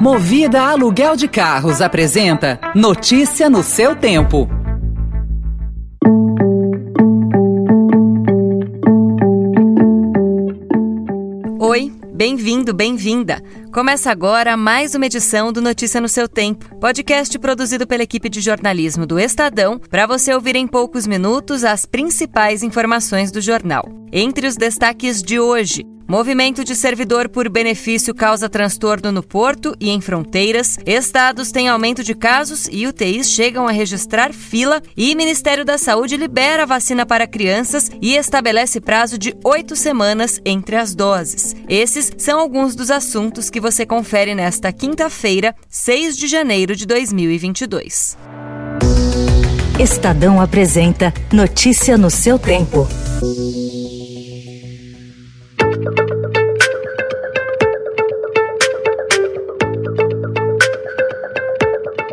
Movida Aluguel de Carros apresenta Notícia no seu tempo. Oi, bem-vindo, bem-vinda. Começa agora mais uma edição do Notícia no seu tempo, podcast produzido pela equipe de jornalismo do Estadão, para você ouvir em poucos minutos as principais informações do jornal. Entre os destaques de hoje, Movimento de servidor por benefício causa transtorno no porto e em fronteiras. Estados têm aumento de casos e UTIs chegam a registrar fila. E Ministério da Saúde libera vacina para crianças e estabelece prazo de oito semanas entre as doses. Esses são alguns dos assuntos que você confere nesta quinta-feira, 6 de janeiro de 2022. Estadão apresenta Notícia no seu tempo.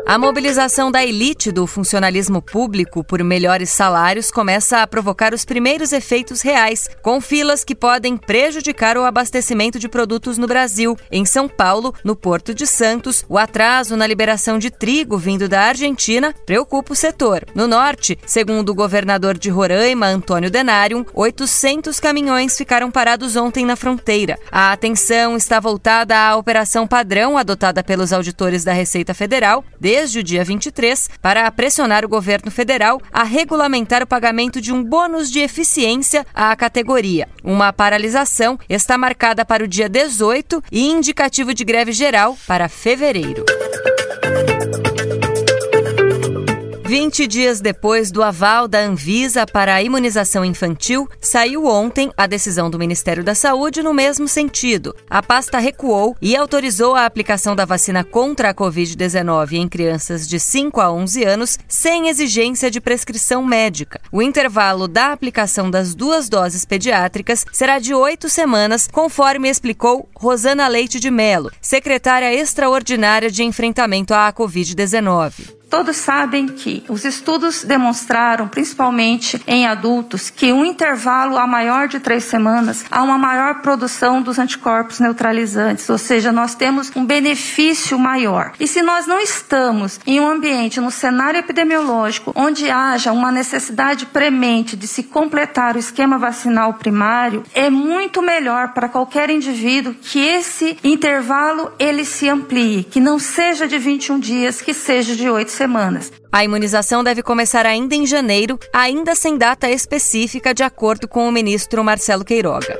A mobilização da elite do funcionalismo público por melhores salários começa a provocar os primeiros efeitos reais, com filas que podem prejudicar o abastecimento de produtos no Brasil. Em São Paulo, no Porto de Santos, o atraso na liberação de trigo vindo da Argentina preocupa o setor. No norte, segundo o governador de Roraima, Antônio Denário, 800 caminhões ficaram parados ontem na fronteira. A atenção está voltada à operação padrão adotada pelos auditores da Receita Federal desde o dia 23 para pressionar o governo federal a regulamentar o pagamento de um bônus de eficiência à categoria. Uma paralisação está marcada para o dia 18 e indicativo de greve geral para fevereiro. 20 dias depois do aval da Anvisa para a imunização infantil, saiu ontem a decisão do Ministério da Saúde no mesmo sentido. A pasta recuou e autorizou a aplicação da vacina contra a Covid-19 em crianças de 5 a 11 anos sem exigência de prescrição médica. O intervalo da aplicação das duas doses pediátricas será de oito semanas, conforme explicou Rosana Leite de Mello, secretária extraordinária de enfrentamento à Covid-19. Todos sabem que os estudos demonstraram, principalmente em adultos, que um intervalo a maior de três semanas há uma maior produção dos anticorpos neutralizantes, ou seja, nós temos um benefício maior. E se nós não estamos em um ambiente, no cenário epidemiológico, onde haja uma necessidade premente de se completar o esquema vacinal primário, é muito melhor para qualquer indivíduo que esse intervalo ele se amplie, que não seja de 21 dias, que seja de 8 semanas. A imunização deve começar ainda em janeiro, ainda sem data específica, de acordo com o ministro Marcelo Queiroga.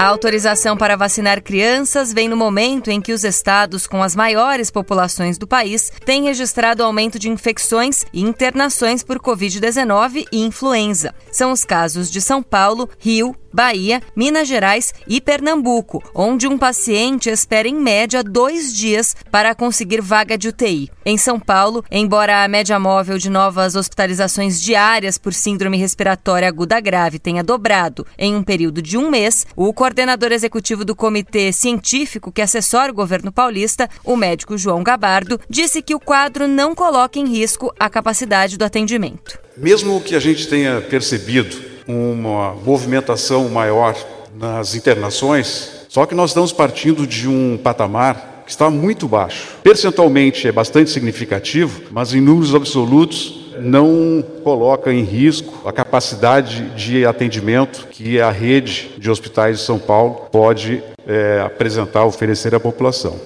A autorização para vacinar crianças vem no momento em que os estados com as maiores populações do país têm registrado aumento de infecções e internações por Covid-19 e influenza. São os casos de São Paulo, Rio, Bahia, Minas Gerais e Pernambuco, onde um paciente espera em média dois dias para conseguir vaga de UTI. Em São Paulo, embora a média móvel de novas hospitalizações diárias por síndrome respiratória aguda grave tenha dobrado em um período de um mês, o coordenador executivo do comitê científico que assessora o governo paulista, o médico João Gabardo, disse que o quadro não coloca em risco a capacidade do atendimento. Mesmo que a gente tenha percebido uma movimentação maior nas internações, só que nós estamos partindo de um patamar que está muito baixo. Percentualmente é bastante significativo, mas em números absolutos não coloca em risco a capacidade de atendimento que a rede de hospitais de São Paulo pode é, apresentar, oferecer à população.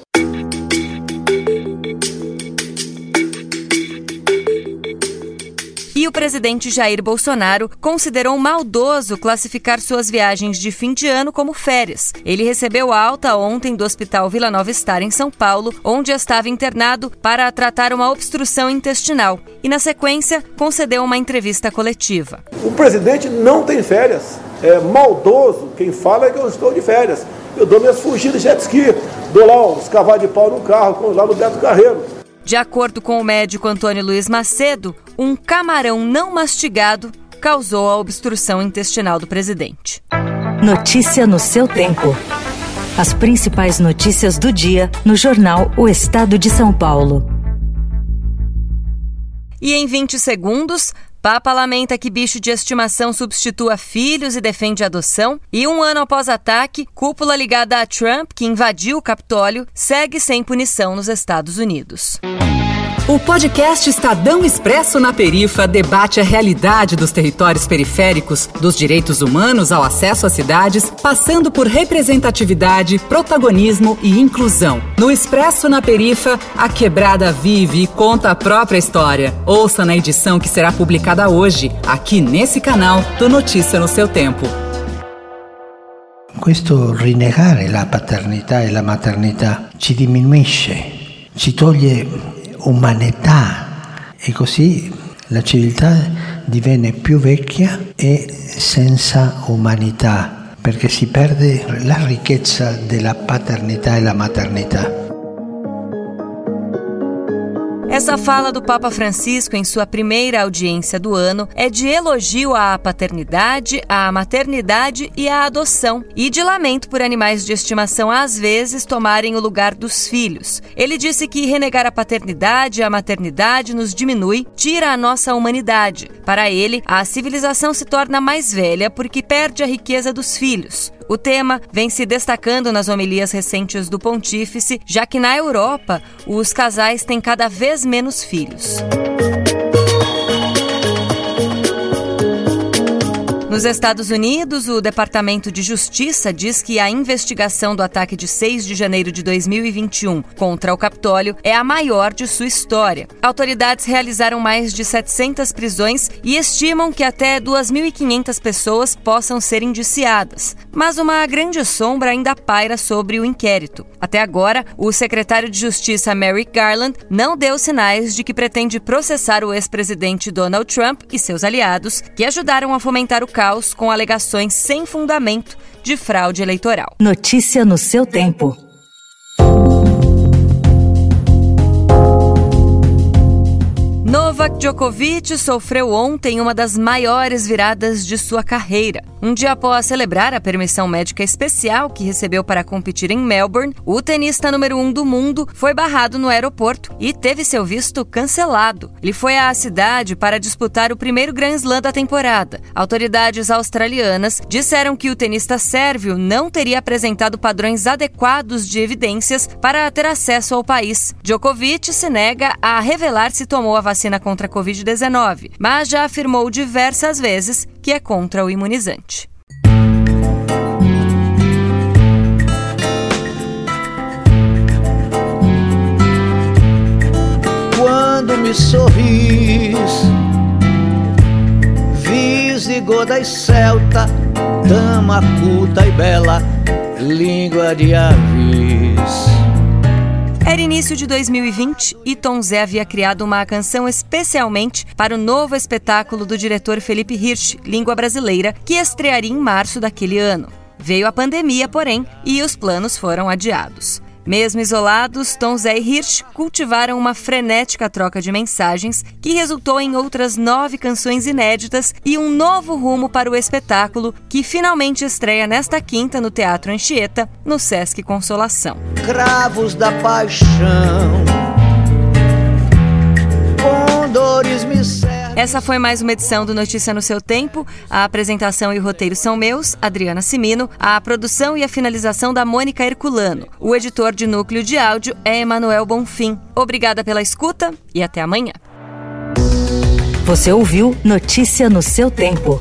Presidente Jair Bolsonaro considerou maldoso classificar suas viagens de fim de ano como férias. Ele recebeu alta ontem do Hospital Vila Nova Star, em São Paulo, onde estava internado para tratar uma obstrução intestinal. E, na sequência, concedeu uma entrevista coletiva. O presidente não tem férias. É maldoso quem fala que eu estou de férias. Eu dou minhas fugidas de jet ski, dou lá uns cavalos de pau no carro, lá no Beto Carreiro. De acordo com o médico Antônio Luiz Macedo, um camarão não mastigado causou a obstrução intestinal do presidente. Notícia no seu tempo. As principais notícias do dia no jornal O Estado de São Paulo. E em 20 segundos, Papa lamenta que bicho de estimação substitua filhos e defende adoção. E um ano após ataque, cúpula ligada a Trump, que invadiu o Capitólio, segue sem punição nos Estados Unidos. O podcast Estadão Expresso na Perifa debate a realidade dos territórios periféricos, dos direitos humanos ao acesso às cidades, passando por representatividade, protagonismo e inclusão. No Expresso na Perifa, a quebrada vive e conta a própria história. Ouça na edição que será publicada hoje, aqui nesse canal do Notícia no seu tempo. Questo rinnegare la paternità e la maternità ci diminuisce, ci toglie umanità e così la civiltà divenne più vecchia e senza umanità perché si perde la ricchezza della paternità e la maternità. Essa fala do Papa Francisco em sua primeira audiência do ano é de elogio à paternidade, à maternidade e à adoção, e de lamento por animais de estimação às vezes tomarem o lugar dos filhos. Ele disse que renegar a paternidade e a maternidade nos diminui, tira a nossa humanidade. Para ele, a civilização se torna mais velha porque perde a riqueza dos filhos. O tema vem se destacando nas homilias recentes do Pontífice, já que na Europa os casais têm cada vez menos filhos. Nos Estados Unidos, o Departamento de Justiça diz que a investigação do ataque de 6 de janeiro de 2021 contra o Capitólio é a maior de sua história. Autoridades realizaram mais de 700 prisões e estimam que até 2.500 pessoas possam ser indiciadas. Mas uma grande sombra ainda paira sobre o inquérito. Até agora, o secretário de Justiça Merrick Garland não deu sinais de que pretende processar o ex-presidente Donald Trump e seus aliados, que ajudaram a fomentar o caos caos com alegações sem fundamento de fraude eleitoral. Notícia no seu tempo. Novak Djokovic sofreu ontem uma das maiores viradas de sua carreira. Um dia após celebrar a permissão médica especial que recebeu para competir em Melbourne, o tenista número um do mundo foi barrado no aeroporto e teve seu visto cancelado. Ele foi à cidade para disputar o primeiro Grand Slam da temporada. Autoridades australianas disseram que o tenista sérvio não teria apresentado padrões adequados de evidências para ter acesso ao país. Djokovic se nega a revelar se tomou a vacina contra a Covid-19, mas já afirmou diversas vezes que é contra o imunizante. Quando me sorris, visigoda celta, dama culta e bela, língua de aves. Era início de 2020 e Tom Zé havia criado uma canção especialmente para o novo espetáculo do diretor Felipe Hirsch, Língua Brasileira, que estrearia em março daquele ano. Veio a pandemia, porém, e os planos foram adiados. Mesmo isolados, Tom Zé e Hirsch cultivaram uma frenética troca de mensagens que resultou em outras nove canções inéditas e um novo rumo para o espetáculo que finalmente estreia nesta quinta no Teatro Anchieta, no Sesc Consolação. Cravos da paixão, condores me essa foi mais uma edição do Notícia no seu tempo. A apresentação e o roteiro são meus, Adriana Simino. A produção e a finalização da Mônica Herculano. O editor de núcleo de áudio é Emanuel Bonfim. Obrigada pela escuta e até amanhã. Você ouviu Notícia no seu tempo.